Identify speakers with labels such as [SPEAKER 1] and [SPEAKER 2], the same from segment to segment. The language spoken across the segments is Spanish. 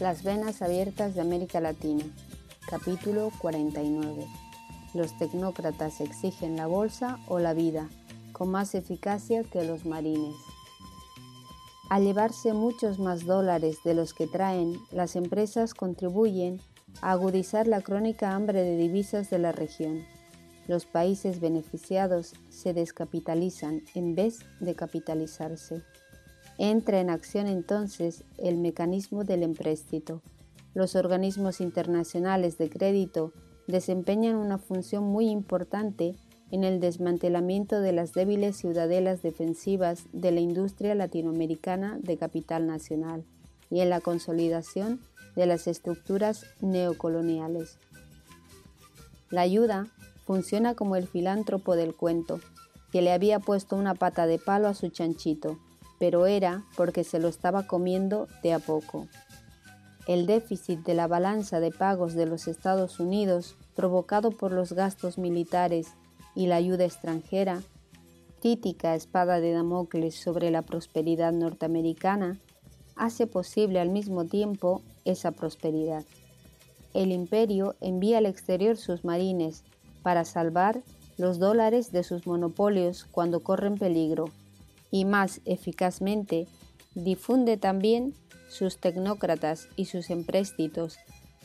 [SPEAKER 1] Las venas abiertas de América Latina. Capítulo 49. Los tecnócratas exigen la bolsa o la vida, con más eficacia que los marines. Al llevarse muchos más dólares de los que traen, las empresas contribuyen a agudizar la crónica hambre de divisas de la región. Los países beneficiados se descapitalizan en vez de capitalizarse. Entra en acción entonces el mecanismo del empréstito. Los organismos internacionales de crédito desempeñan una función muy importante en el desmantelamiento de las débiles ciudadelas defensivas de la industria latinoamericana de capital nacional y en la consolidación de las estructuras neocoloniales. La ayuda funciona como el filántropo del cuento, que le había puesto una pata de palo a su chanchito pero era porque se lo estaba comiendo de a poco. El déficit de la balanza de pagos de los Estados Unidos, provocado por los gastos militares y la ayuda extranjera, crítica espada de Damocles sobre la prosperidad norteamericana, hace posible al mismo tiempo esa prosperidad. El imperio envía al exterior sus marines para salvar los dólares de sus monopolios cuando corren peligro y más eficazmente difunde también sus tecnócratas y sus empréstitos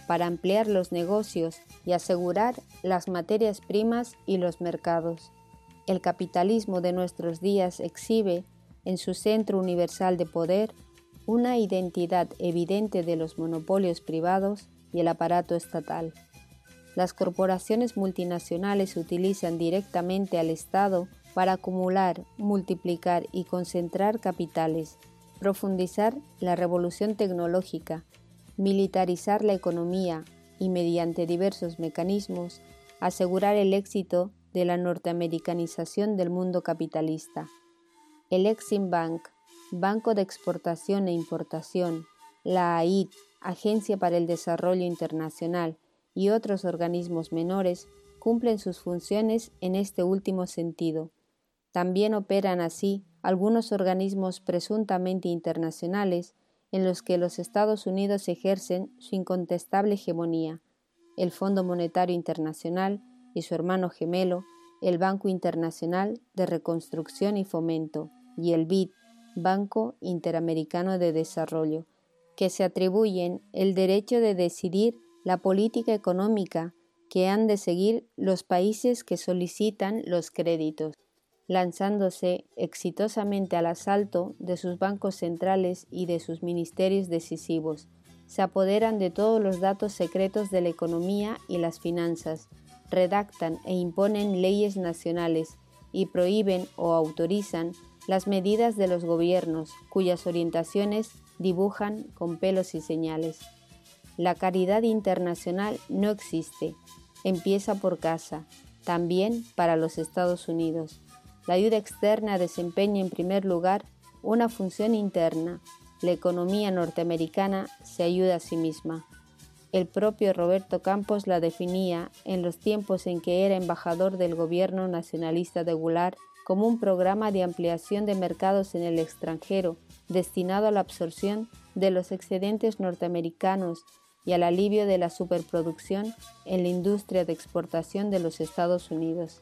[SPEAKER 1] para ampliar los negocios y asegurar las materias primas y los mercados. El capitalismo de nuestros días exhibe en su centro universal de poder una identidad evidente de los monopolios privados y el aparato estatal. Las corporaciones multinacionales utilizan directamente al Estado para acumular, multiplicar y concentrar capitales, profundizar la revolución tecnológica, militarizar la economía y mediante diversos mecanismos asegurar el éxito de la norteamericanización del mundo capitalista. El Exim Bank, Banco de Exportación e Importación, la AID, Agencia para el Desarrollo Internacional y otros organismos menores cumplen sus funciones en este último sentido. También operan así algunos organismos presuntamente internacionales en los que los Estados Unidos ejercen su incontestable hegemonía, el Fondo Monetario Internacional y su hermano gemelo, el Banco Internacional de Reconstrucción y Fomento, y el BID, Banco Interamericano de Desarrollo, que se atribuyen el derecho de decidir la política económica que han de seguir los países que solicitan los créditos lanzándose exitosamente al asalto de sus bancos centrales y de sus ministerios decisivos. Se apoderan de todos los datos secretos de la economía y las finanzas, redactan e imponen leyes nacionales y prohíben o autorizan las medidas de los gobiernos cuyas orientaciones dibujan con pelos y señales. La caridad internacional no existe, empieza por casa, también para los Estados Unidos la ayuda externa desempeña en primer lugar una función interna. La economía norteamericana se ayuda a sí misma. El propio Roberto Campos la definía en los tiempos en que era embajador del gobierno nacionalista de Goulart como un programa de ampliación de mercados en el extranjero destinado a la absorción de los excedentes norteamericanos y al alivio de la superproducción en la industria de exportación de los Estados Unidos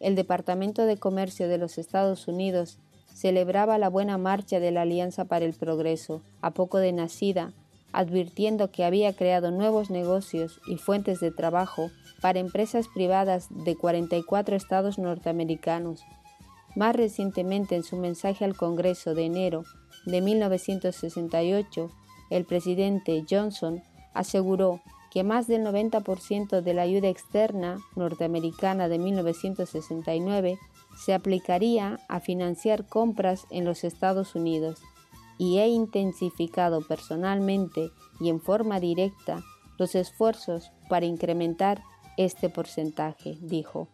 [SPEAKER 1] el Departamento de Comercio de los Estados Unidos celebraba la buena marcha de la Alianza para el Progreso, a poco de nacida, advirtiendo que había creado nuevos negocios y fuentes de trabajo para empresas privadas de 44 estados norteamericanos. Más recientemente, en su mensaje al Congreso de enero de 1968, el presidente Johnson aseguró que más del 90% de la ayuda externa norteamericana de 1969 se aplicaría a financiar compras en los Estados Unidos y he intensificado personalmente y en forma directa los esfuerzos para incrementar este porcentaje, dijo.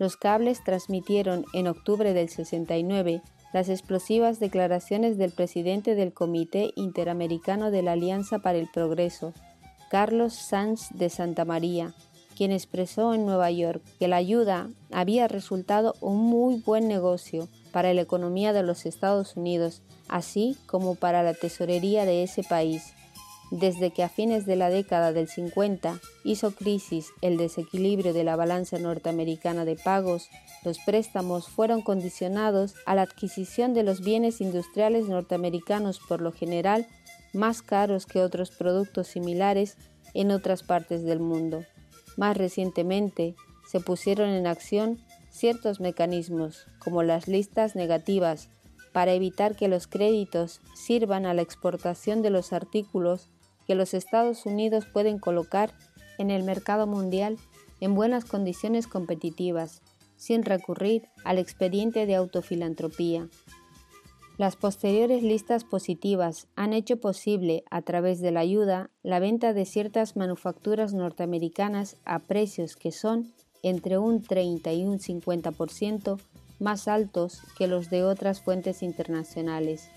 [SPEAKER 1] Los cables transmitieron en octubre del 69 las explosivas declaraciones del presidente del Comité Interamericano de la Alianza para el Progreso, Carlos Sanz de Santa María, quien expresó en Nueva York que la ayuda había resultado un muy buen negocio para la economía de los Estados Unidos, así como para la tesorería de ese país. desde que a fines de la década del 50 hizo crisis el desequilibrio de la balanza norteamericana de pagos, los préstamos fueron condicionados a la adquisición de los bienes industriales norteamericanos por lo general más caros que otros productos similares en otras partes del mundo. Más recientemente se pusieron en acción ciertos mecanismos, como las listas negativas, para evitar que los créditos sirvan a la exportación de los artículos que los Estados Unidos pueden colocar en el mercado mundial en buenas condiciones competitivas, sin recurrir al expediente de autofilantropía. Las posteriores listas positivas han hecho posible, a través de la ayuda, la venta de ciertas manufacturas norteamericanas a precios que son entre un 30 y un 50% más altos que los de otras fuentes internacionales.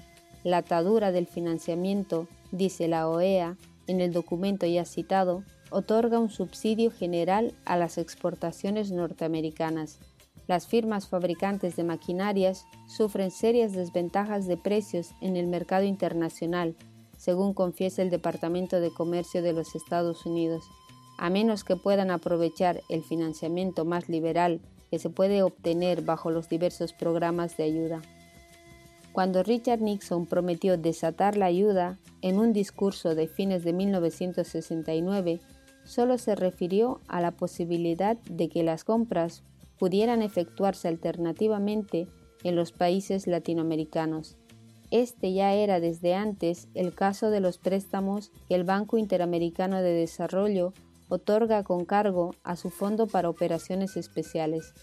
[SPEAKER 1] La atadura del financiamiento dice la OEA en el documento ya citado, otorga un subsidio general a las exportaciones norteamericanas. Las firmas fabricantes de maquinarias sufren serias desventajas de precios en el mercado internacional, según confiesa el Departamento de Comercio de los Estados Unidos, a menos que puedan aprovechar el financiamiento más liberal que se puede obtener bajo los diversos programas de ayuda. Cuando Richard Nixon prometió desatar la ayuda en un discurso de fines de 1969, solo se refirió a la posibilidad de que las compras pudieran efectuarse alternativamente en los países latinoamericanos. Este ya era desde antes el caso de los préstamos que el Banco Interamericano de Desarrollo otorga con cargo a su Fondo para Operaciones Especiales,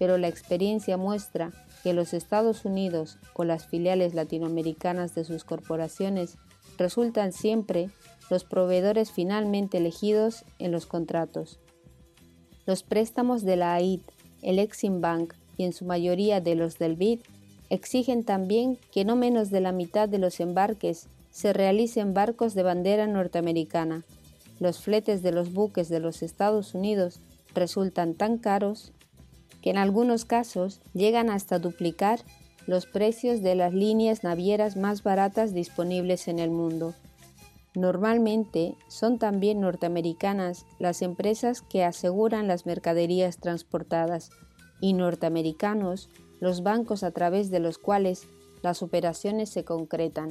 [SPEAKER 1] pero la experiencia muestra que los Estados Unidos o las filiales latinoamericanas de sus corporaciones resultan siempre los proveedores finalmente elegidos en los contratos. Los préstamos de la AID, el Exim Bank y en su mayoría de los del BID exigen también que no menos de la mitad de los embarques se realicen barcos de bandera norteamericana. Los fletes de los buques de los Estados Unidos resultan tan caros que en algunos casos llegan hasta duplicar los precios de las líneas navieras más baratas disponibles en el mundo. Normalmente son también norteamericanas las empresas que aseguran las mercaderías transportadas y norteamericanos los bancos a través de los cuales las operaciones se concretan.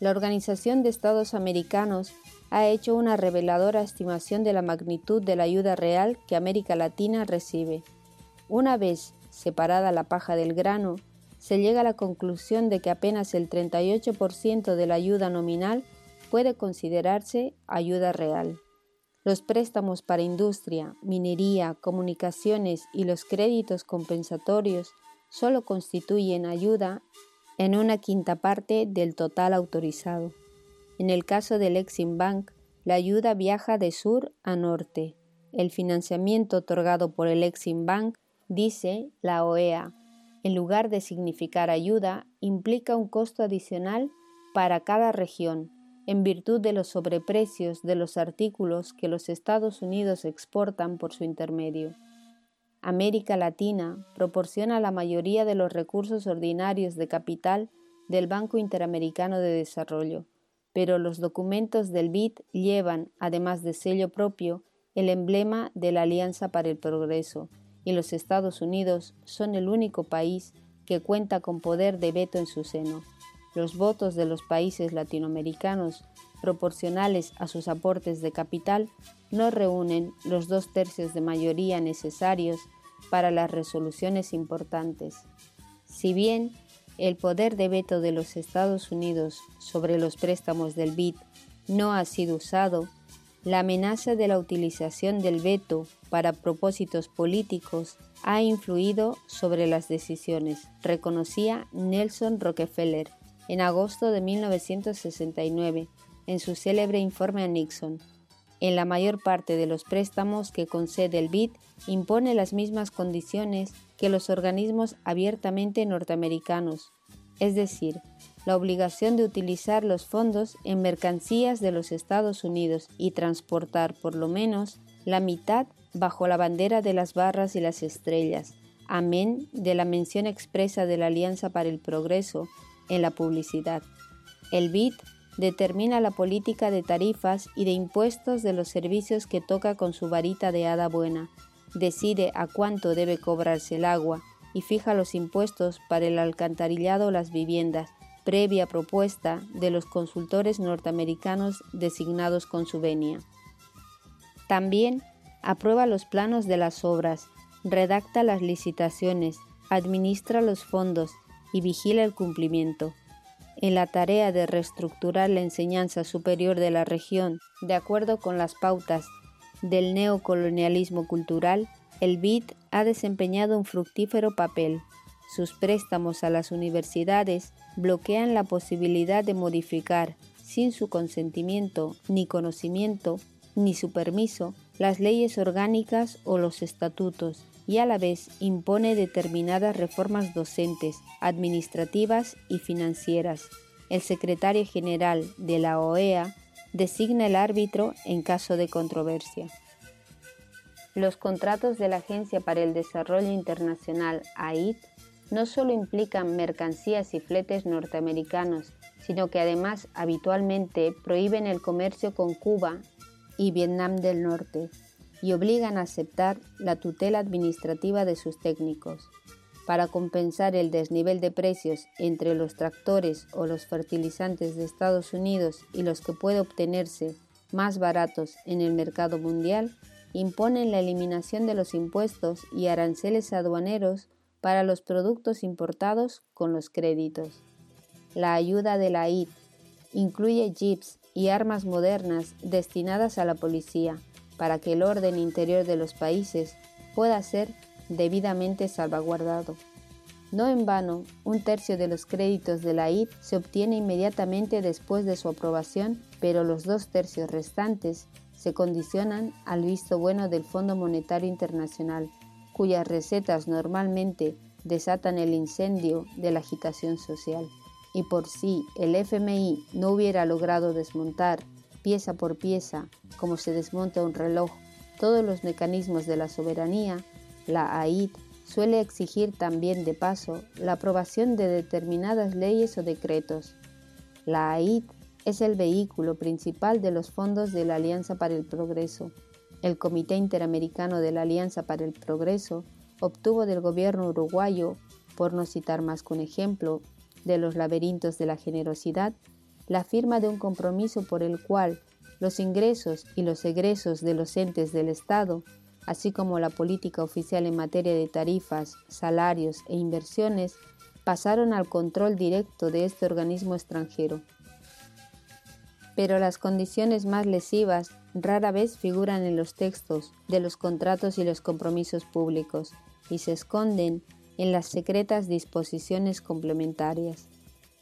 [SPEAKER 1] La Organización de Estados Americanos ha hecho una reveladora estimación de la magnitud de la ayuda real que América Latina recibe. Una vez separada la paja del grano, se llega a la conclusión de que apenas el 38% de la ayuda nominal puede considerarse ayuda real. Los préstamos para industria, minería, comunicaciones y los créditos compensatorios solo constituyen ayuda en una quinta parte del total autorizado. En el caso del Exim Bank, la ayuda viaja de sur a norte. El financiamiento otorgado por el Exim Bank, dice la OEA, en lugar de significar ayuda, implica un costo adicional para cada región, en virtud de los sobreprecios de los artículos que los Estados Unidos exportan por su intermedio. América Latina proporciona la mayoría de los recursos ordinarios de capital del Banco Interamericano de Desarrollo, pero los documentos del BID llevan, además de sello propio, el emblema de la Alianza para el Progreso, y los Estados Unidos son el único país que cuenta con poder de veto en su seno. Los votos de los países latinoamericanos, proporcionales a sus aportes de capital, no reúnen los dos tercios de mayoría necesarios para las resoluciones importantes. Si bien el poder de veto de los Estados Unidos sobre los préstamos del BID no ha sido usado, la amenaza de la utilización del veto para propósitos políticos ha influido sobre las decisiones, reconocía Nelson Rockefeller en agosto de 1969 en su célebre informe a Nixon. En la mayor parte de los préstamos que concede el BID impone las mismas condiciones que los organismos abiertamente norteamericanos, es decir, la obligación de utilizar los fondos en mercancías de los Estados Unidos y transportar por lo menos la mitad bajo la bandera de las barras y las estrellas, amén de la mención expresa de la Alianza para el Progreso en la publicidad. El BID determina la política de tarifas y de impuestos de los servicios que toca con su varita de hada buena, decide a cuánto debe cobrarse el agua y fija los impuestos para el alcantarillado o las viviendas, previa propuesta de los consultores norteamericanos designados con su venia. También aprueba los planos de las obras, redacta las licitaciones, administra los fondos y vigila el cumplimiento. En la tarea de reestructurar la enseñanza superior de la región de acuerdo con las pautas del neocolonialismo cultural, el BID ha desempeñado un fructífero papel. Sus préstamos a las universidades bloquean la posibilidad de modificar, sin su consentimiento, ni conocimiento, ni su permiso, las leyes orgánicas o los estatutos, y a la vez impone determinadas reformas docentes, administrativas y financieras. El secretario general de la OEA designa el árbitro en caso de controversia. Los contratos de la Agencia para el Desarrollo Internacional AID no solo implican mercancías y fletes norteamericanos, sino que además habitualmente prohíben el comercio con Cuba y Vietnam del Norte y obligan a aceptar la tutela administrativa de sus técnicos. Para compensar el desnivel de precios entre los tractores o los fertilizantes de Estados Unidos y los que puede obtenerse más baratos en el mercado mundial, imponen la eliminación de los impuestos y aranceles aduaneros para los productos importados con los créditos. La ayuda de la IT incluye jeeps y armas modernas destinadas a la policía para que el orden interior de los países pueda ser debidamente salvaguardado. No en vano, un tercio de los créditos de la IT se obtiene inmediatamente después de su aprobación, pero los dos tercios restantes se condicionan al visto bueno del Fondo Monetario Internacional cuyas recetas normalmente desatan el incendio de la agitación social. Y por si el FMI no hubiera logrado desmontar pieza por pieza, como se desmonta un reloj, todos los mecanismos de la soberanía, la AID suele exigir también de paso la aprobación de determinadas leyes o decretos. La AID es el vehículo principal de los fondos de la Alianza para el Progreso, el Comité Interamericano de la Alianza para el Progreso obtuvo del gobierno uruguayo, por no citar más que un ejemplo, de los laberintos de la generosidad, la firma de un compromiso por el cual los ingresos y los egresos de los entes del Estado, así como la política oficial en materia de tarifas, salarios e inversiones, pasaron al control directo de este organismo extranjero. Pero las condiciones más lesivas rara vez figuran en los textos de los contratos y los compromisos públicos y se esconden en las secretas disposiciones complementarias.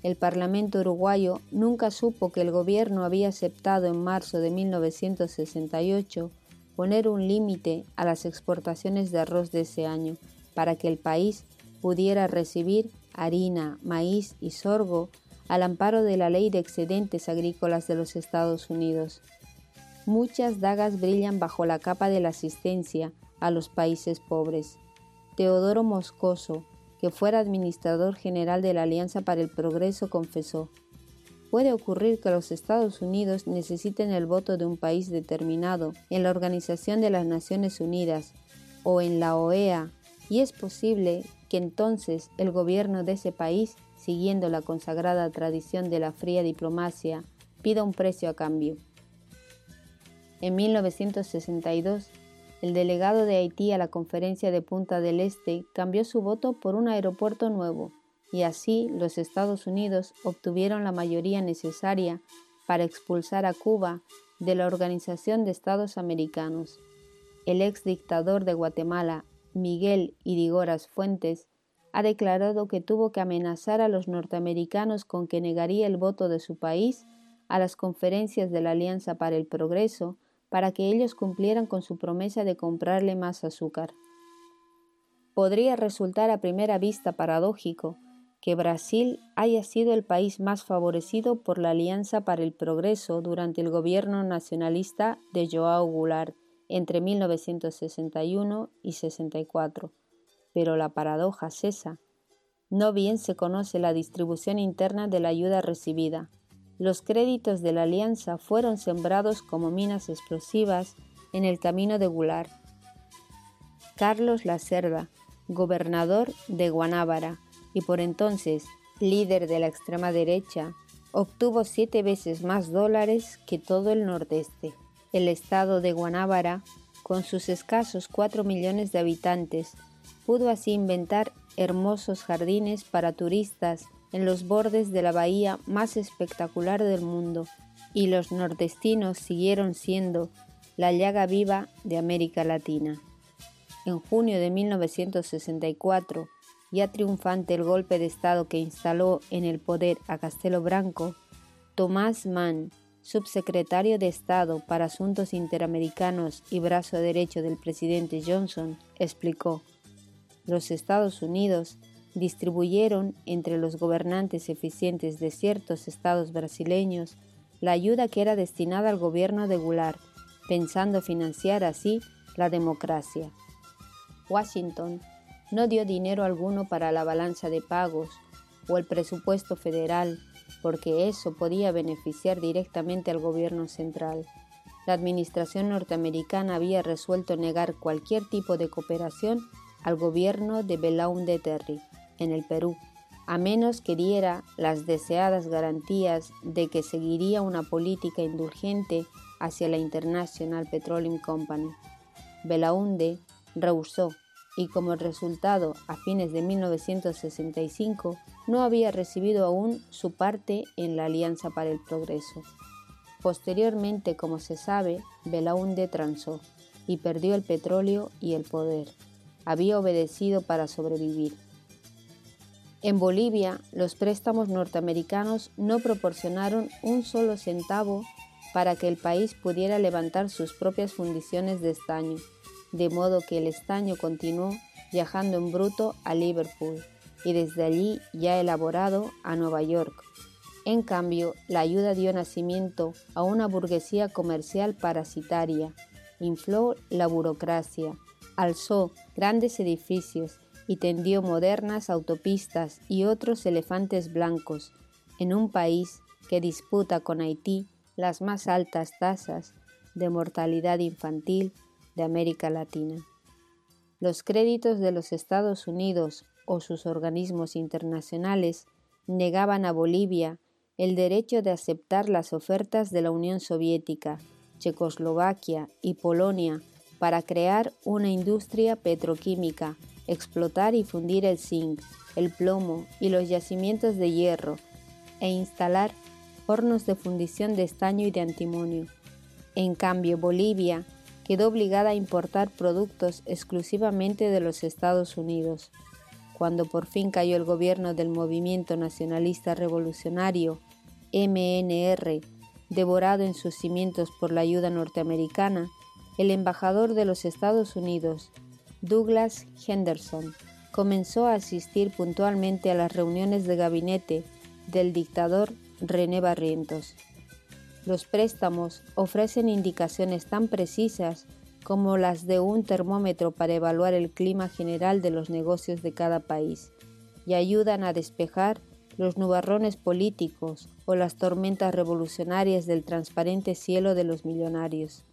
[SPEAKER 1] El Parlamento uruguayo nunca supo que el gobierno había aceptado en marzo de 1968 poner un límite a las exportaciones de arroz de ese año para que el país pudiera recibir harina, maíz y sorgo al amparo de la Ley de Excedentes Agrícolas de los Estados Unidos. Muchas dagas brillan bajo la capa de la asistencia a los países pobres. Teodoro Moscoso, que fuera administrador general de la Alianza para el Progreso, confesó, Puede ocurrir que los Estados Unidos necesiten el voto de un país determinado en la Organización de las Naciones Unidas o en la OEA, y es posible que entonces el gobierno de ese país, siguiendo la consagrada tradición de la fría diplomacia, pida un precio a cambio. En 1962, el delegado de Haití a la conferencia de Punta del Este cambió su voto por un aeropuerto nuevo y así los Estados Unidos obtuvieron la mayoría necesaria para expulsar a Cuba de la Organización de Estados Americanos. El ex dictador de Guatemala, Miguel Irigoras Fuentes, ha declarado que tuvo que amenazar a los norteamericanos con que negaría el voto de su país a las conferencias de la Alianza para el Progreso para que ellos cumplieran con su promesa de comprarle más azúcar. Podría resultar a primera vista paradójico que Brasil haya sido el país más favorecido por la Alianza para el Progreso durante el gobierno nacionalista de João Goulart entre 1961 y 64. Pero la paradoja cesa. No bien se conoce la distribución interna de la ayuda recibida, los créditos de la alianza fueron sembrados como minas explosivas en el camino de Gular. Carlos Lacerda, gobernador de Guanábara y por entonces líder de la extrema derecha, obtuvo siete veces más dólares que todo el nordeste. El estado de Guanábara, con sus escasos cuatro millones de habitantes, pudo así inventar hermosos jardines para turistas en los bordes de la bahía más espectacular del mundo, y los nordestinos siguieron siendo la llaga viva de América Latina. En junio de 1964, ya triunfante el golpe de Estado que instaló en el poder a Castelo Branco, Tomás Mann, subsecretario de Estado para Asuntos Interamericanos y brazo derecho del presidente Johnson, explicó, los Estados Unidos distribuyeron entre los gobernantes eficientes de ciertos estados brasileños la ayuda que era destinada al gobierno de Goulart, pensando financiar así la democracia. Washington no dio dinero alguno para la balanza de pagos o el presupuesto federal, porque eso podía beneficiar directamente al gobierno central. La administración norteamericana había resuelto negar cualquier tipo de cooperación al gobierno de Belaunde Terry en el Perú, a menos que diera las deseadas garantías de que seguiría una política indulgente hacia la International Petroleum Company. Belaunde rehusó y como resultado, a fines de 1965, no había recibido aún su parte en la Alianza para el Progreso. Posteriormente, como se sabe, Belaunde transó y perdió el petróleo y el poder. Había obedecido para sobrevivir. En Bolivia, los préstamos norteamericanos no proporcionaron un solo centavo para que el país pudiera levantar sus propias fundiciones de estaño de modo que el estaño continuó viajando en bruto a Liverpool y desde allí ya elaborado a Nueva York. En cambio, la ayuda dio nacimiento a una burguesía comercial parasitaria, infló la burocracia, alzó grandes edificios y tendió modernas autopistas y otros elefantes blancos en un país que disputa con Haití las más altas tasas de mortalidad infantil de América Latina. Los créditos de los Estados Unidos o sus organismos internacionales negaban a Bolivia el derecho de aceptar las ofertas de la Unión Soviética, Checoslovaquia y Polonia para crear una industria petroquímica, explotar y fundir el zinc, el plomo y los yacimientos de hierro e instalar hornos de fundición de estaño y de antimonio. En cambio, Bolivia quedó obligada a importar productos exclusivamente de los Estados Unidos. Cuando por fin cayó el gobierno del Movimiento Nacionalista Revolucionario, MNR, devorado en sus cimientos por la ayuda norteamericana, el embajador de los Estados Unidos, Douglas Henderson, comenzó a asistir puntualmente a las reuniones de gabinete del dictador René Barrientos. Los préstamos ofrecen indicaciones tan precisas como las de un termómetro para evaluar el clima general de los negocios de cada país y ayudan a despejar los nubarrones políticos o las tormentas revolucionarias del transparente cielo de los millonarios.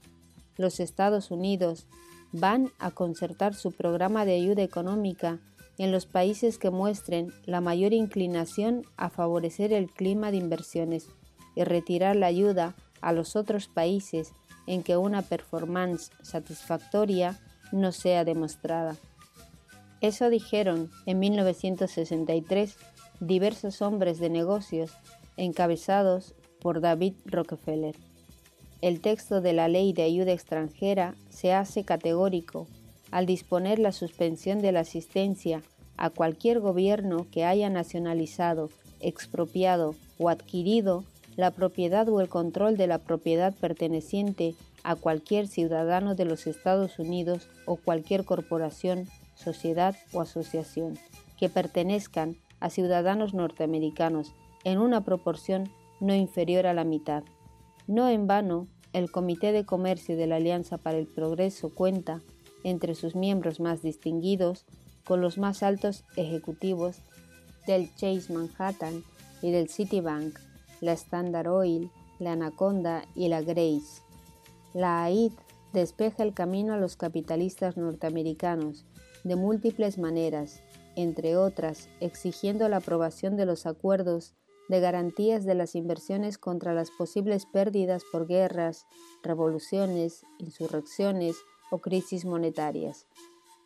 [SPEAKER 1] Los Estados Unidos van a concertar su programa de ayuda económica en los países que muestren la mayor inclinación a favorecer el clima de inversiones y retirar la ayuda a los otros países en que una performance satisfactoria no sea demostrada. Eso dijeron en 1963 diversos hombres de negocios encabezados por David Rockefeller. El texto de la ley de ayuda extranjera se hace categórico al disponer la suspensión de la asistencia a cualquier gobierno que haya nacionalizado, expropiado o adquirido la propiedad o el control de la propiedad perteneciente a cualquier ciudadano de los Estados Unidos o cualquier corporación, sociedad o asociación que pertenezcan a ciudadanos norteamericanos en una proporción no inferior a la mitad. No en vano, el Comité de Comercio de la Alianza para el Progreso cuenta, entre sus miembros más distinguidos, con los más altos ejecutivos del Chase Manhattan y del Citibank, la Standard Oil, la Anaconda y la Grace. La AID despeja el camino a los capitalistas norteamericanos de múltiples maneras, entre otras, exigiendo la aprobación de los acuerdos de garantías de las inversiones contra las posibles pérdidas por guerras, revoluciones, insurrecciones o crisis monetarias.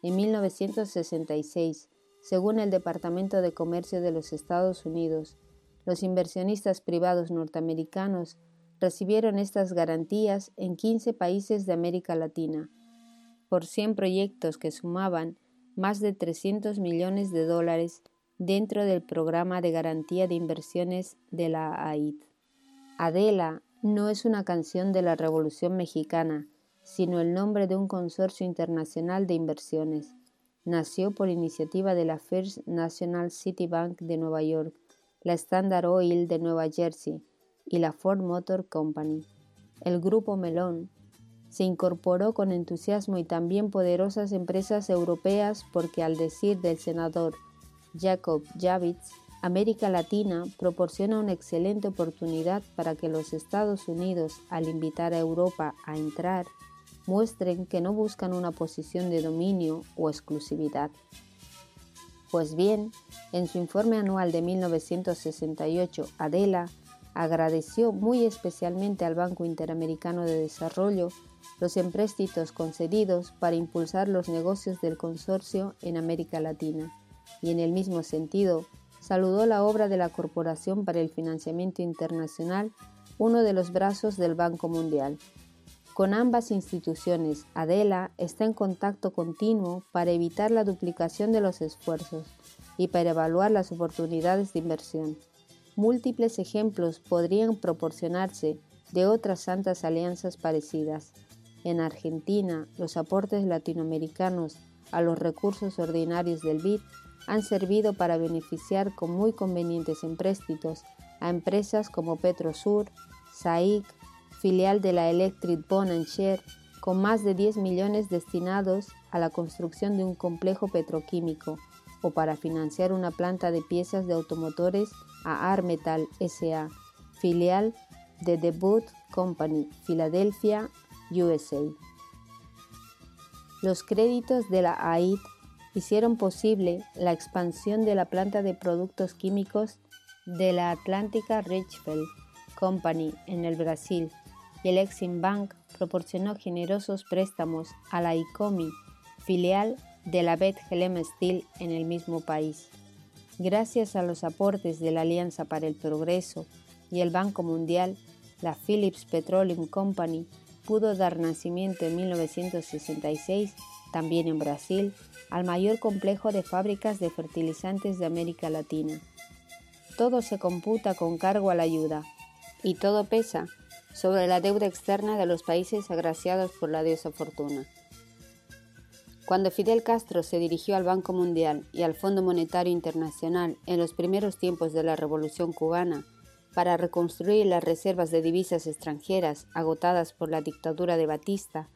[SPEAKER 1] En 1966, según el Departamento de Comercio de los Estados Unidos, los inversionistas privados norteamericanos recibieron estas garantías en 15 países de América Latina, por 100 proyectos que sumaban más de 300 millones de dólares dentro del programa de garantía de inversiones de la AID. Adela no es una canción de la Revolución Mexicana, sino el nombre de un consorcio internacional de inversiones. Nació por iniciativa de la First National City Bank de Nueva York, la Standard Oil de Nueva Jersey, y la Ford Motor Company. El grupo Melón se incorporó con entusiasmo y también poderosas empresas europeas porque al decir del senador Jacob Javits, América Latina proporciona una excelente oportunidad para que los Estados Unidos, al invitar a Europa a entrar, muestren que no buscan una posición de dominio o exclusividad. Pues bien, en su informe anual de 1968, Adela agradeció muy especialmente al Banco Interamericano de Desarrollo los empréstitos concedidos para impulsar los negocios del consorcio en América Latina y en el mismo sentido saludó la obra de la Corporación para el Financiamiento Internacional, uno de los brazos del Banco Mundial. Con ambas instituciones, Adela está en contacto continuo para evitar la duplicación de los esfuerzos y para evaluar las oportunidades de inversión. Múltiples ejemplos podrían proporcionarse de otras santas alianzas parecidas. En Argentina, los aportes latinoamericanos a los recursos ordinarios del BID han servido para beneficiar con muy convenientes empréstitos a empresas como Petrosur, SAIC, filial de la Electric Share, con más de 10 millones destinados a la construcción de un complejo petroquímico o para financiar una planta de piezas de automotores a Armetal SA, filial de The Boot Company, Filadelfia, USA. Los créditos de la AID hicieron posible la expansión de la planta de productos químicos de la Atlántica Richfield Company en el Brasil y el Exim Bank proporcionó generosos préstamos a la ICOMI, filial de la Bethlehem Steel en el mismo país. Gracias a los aportes de la Alianza para el Progreso y el Banco Mundial, la Phillips Petroleum Company pudo dar nacimiento en 1966, también en Brasil, al mayor complejo de fábricas de fertilizantes de América Latina. Todo se computa con cargo a la ayuda, y todo pesa sobre la deuda externa de los países agraciados por la diosa fortuna. Cuando Fidel Castro se dirigió al Banco Mundial y al Fondo Monetario Internacional en los primeros tiempos de la Revolución cubana para reconstruir las reservas de divisas extranjeras agotadas por la dictadura de Batista,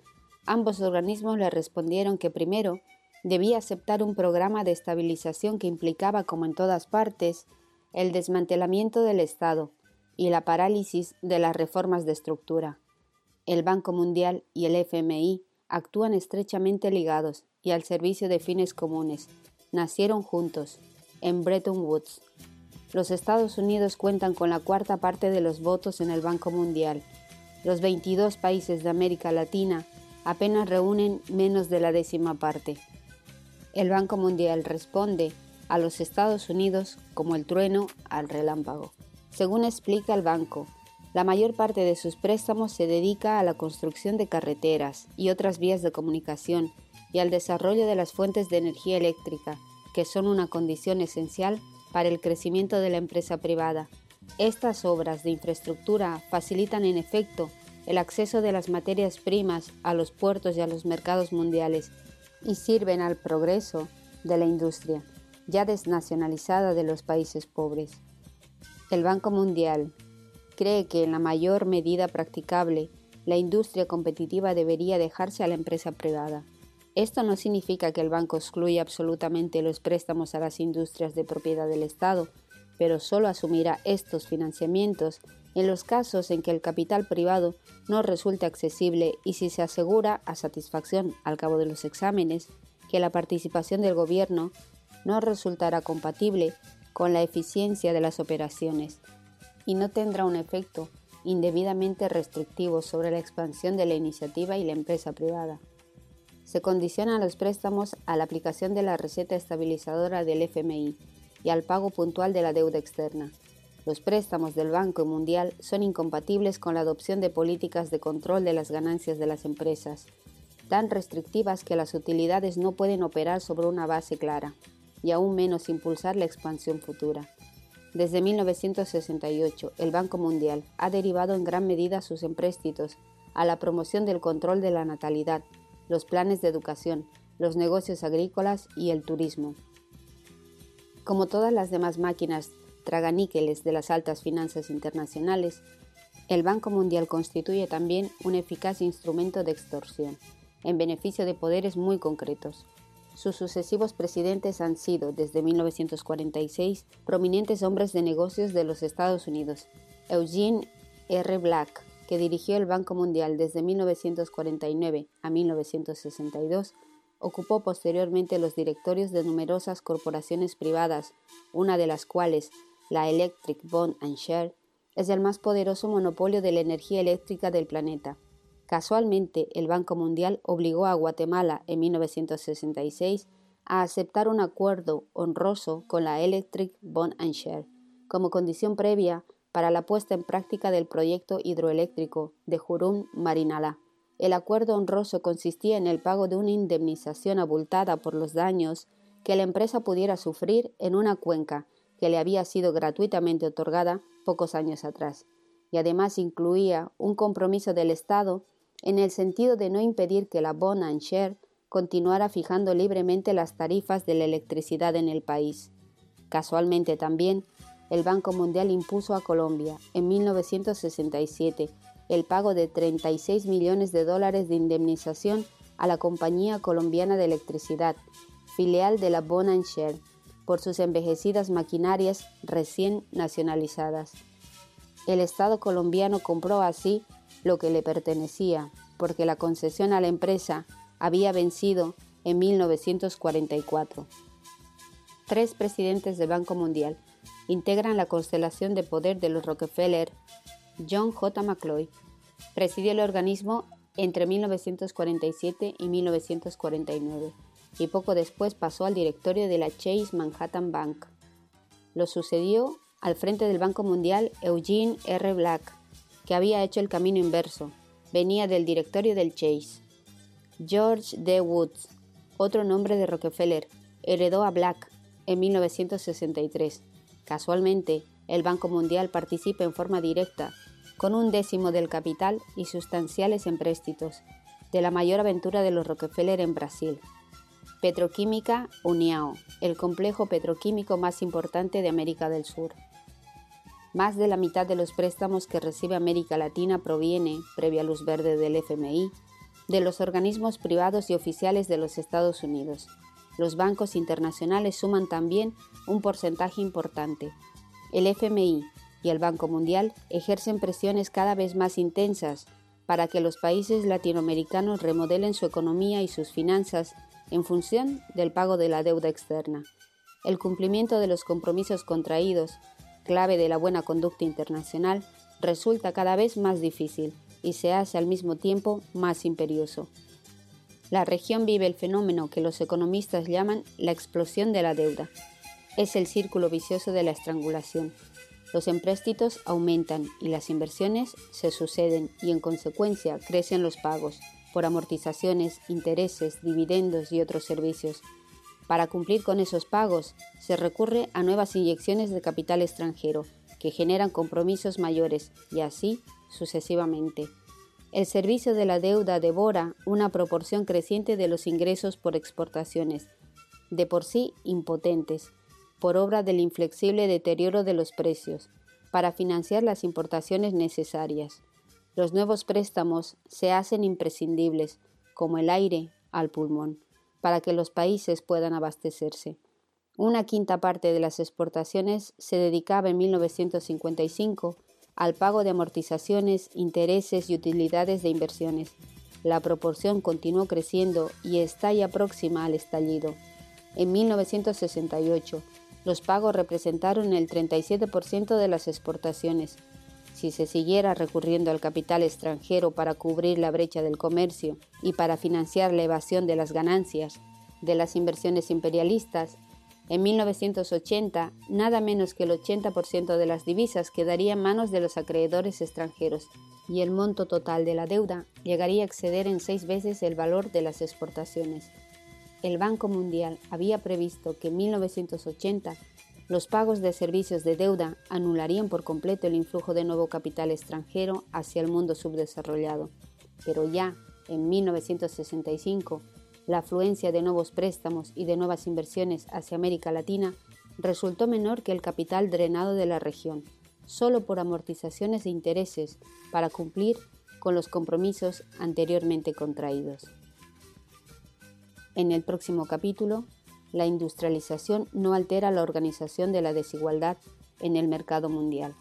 [SPEAKER 1] ambos organismos le respondieron que primero debía aceptar un programa de estabilización que implicaba, como en todas partes, el desmantelamiento del Estado y la parálisis de las reformas de estructura. El Banco Mundial y el FMI actúan estrechamente ligados y al servicio de fines comunes. Nacieron juntos, en Bretton Woods. Los Estados Unidos cuentan con la cuarta parte de los votos en el Banco Mundial. Los 22 países de América Latina apenas reúnen menos de la décima parte. El Banco Mundial responde a los Estados Unidos como el trueno al relámpago. Según explica el banco, la mayor parte de sus préstamos se dedica a la construcción de carreteras y otras vías de comunicación y al desarrollo de las fuentes de energía eléctrica, que son una condición esencial para el crecimiento de la empresa privada. Estas obras de infraestructura facilitan en efecto el acceso de las materias primas a los puertos y a los mercados mundiales y sirven al progreso de la industria, ya desnacionalizada de los países pobres. El Banco Mundial, cree que en la mayor medida practicable la industria competitiva debería dejarse a la empresa privada. Esto no significa que el banco excluya absolutamente los préstamos a las industrias de propiedad del Estado, pero solo asumirá estos financiamientos en los casos en que el capital privado no resulte accesible y si se asegura a satisfacción al cabo de los exámenes que la participación del gobierno no resultará compatible con la eficiencia de las operaciones y no tendrá un efecto indebidamente restrictivo sobre la expansión de la iniciativa y la empresa privada. Se condicionan los préstamos a la aplicación de la receta estabilizadora del FMI y al pago puntual de la deuda externa. Los préstamos del Banco Mundial son incompatibles con la adopción de políticas de control de las ganancias de las empresas, tan restrictivas que las utilidades no pueden operar sobre una base clara, y aún menos impulsar la expansión futura. Desde 1968, el Banco Mundial ha derivado en gran medida sus empréstitos a la promoción del control de la natalidad, los planes de educación, los negocios agrícolas y el turismo. Como todas las demás máquinas traganíqueles de las altas finanzas internacionales, el Banco Mundial constituye también un eficaz instrumento de extorsión, en beneficio de poderes muy concretos. Sus sucesivos presidentes han sido, desde 1946, prominentes hombres de negocios de los Estados Unidos. Eugene R. Black, que dirigió el Banco Mundial desde 1949 a 1962, ocupó posteriormente los directorios de numerosas corporaciones privadas, una de las cuales, la Electric Bond and Share, es el más poderoso monopolio de la energía eléctrica del planeta. Casualmente, el Banco Mundial obligó a Guatemala en 1966 a aceptar un acuerdo honroso con la Electric Bond and Share como condición previa para la puesta en práctica del proyecto hidroeléctrico de Jurum Marinalá. El acuerdo honroso consistía en el pago de una indemnización abultada por los daños que la empresa pudiera sufrir en una cuenca que le había sido gratuitamente otorgada pocos años atrás, y además incluía un compromiso del Estado en el sentido de no impedir que la Bond and Share continuara fijando libremente las tarifas de la electricidad en el país. Casualmente también, el Banco Mundial impuso a Colombia, en 1967, el pago de 36 millones de dólares de indemnización a la Compañía Colombiana de Electricidad, filial de la Share, por sus envejecidas maquinarias recién nacionalizadas. El Estado colombiano compró así lo que le pertenecía, porque la concesión a la empresa había vencido en 1944. Tres presidentes del Banco Mundial integran la constelación de poder de los Rockefeller. John J. McCloy presidió el organismo entre 1947 y 1949 y poco después pasó al directorio de la Chase Manhattan Bank. Lo sucedió al frente del Banco Mundial Eugene R. Black, que había hecho el camino inverso. Venía del directorio del Chase. George D. Woods, otro nombre de Rockefeller, heredó a Black en 1963. Casualmente, el Banco Mundial participa en forma directa, con un décimo del capital y sustanciales empréstitos, de la mayor aventura de los Rockefeller en Brasil. Petroquímica Uniao, el complejo petroquímico más importante de América del Sur. Más de la mitad de los préstamos que recibe América Latina proviene, previa luz verde del FMI, de los organismos privados y oficiales de los Estados Unidos. Los bancos internacionales suman también un porcentaje importante. El FMI y el Banco Mundial ejercen presiones cada vez más intensas para que los países latinoamericanos remodelen su economía y sus finanzas en función del pago de la deuda externa. El cumplimiento de los compromisos contraídos clave de la buena conducta internacional, resulta cada vez más difícil y se hace al mismo tiempo más imperioso. La región vive el fenómeno que los economistas llaman la explosión de la deuda. Es el círculo vicioso de la estrangulación. Los empréstitos aumentan y las inversiones se suceden y en consecuencia crecen los pagos por amortizaciones, intereses, dividendos y otros servicios para cumplir con esos pagos, se recurre a nuevas inyecciones de capital extranjero, que generan compromisos mayores, y así sucesivamente. El servicio de la deuda devora una proporción creciente de los ingresos por exportaciones, de por sí impotentes, por obra del inflexible deterioro de los precios, para financiar las importaciones necesarias. Los nuevos préstamos se hacen imprescindibles, como el aire al pulmón para que los países puedan abastecerse. Una quinta parte de las exportaciones se dedicaba en 1955 al pago de amortizaciones, intereses y utilidades de inversiones. La proporción continuó creciendo y está ya próxima al estallido. En 1968, los pagos representaron el 37% de las exportaciones. Si se siguiera recurriendo al capital extranjero para cubrir la brecha del comercio y para financiar la evasión de las ganancias de las inversiones imperialistas, en 1980 nada menos que el 80% de las divisas quedaría en manos de los acreedores extranjeros y el monto total de la deuda llegaría a exceder en seis veces el valor de las exportaciones. El Banco Mundial había previsto que en 1980 los pagos de servicios de deuda anularían por completo el influjo de nuevo capital extranjero hacia el mundo subdesarrollado, pero ya en 1965 la afluencia de nuevos préstamos y de nuevas inversiones hacia América Latina resultó menor que el capital drenado de la región, solo por amortizaciones de intereses para cumplir con los compromisos anteriormente contraídos. En el próximo capítulo, la industrialización no altera la organización de la desigualdad en el mercado mundial.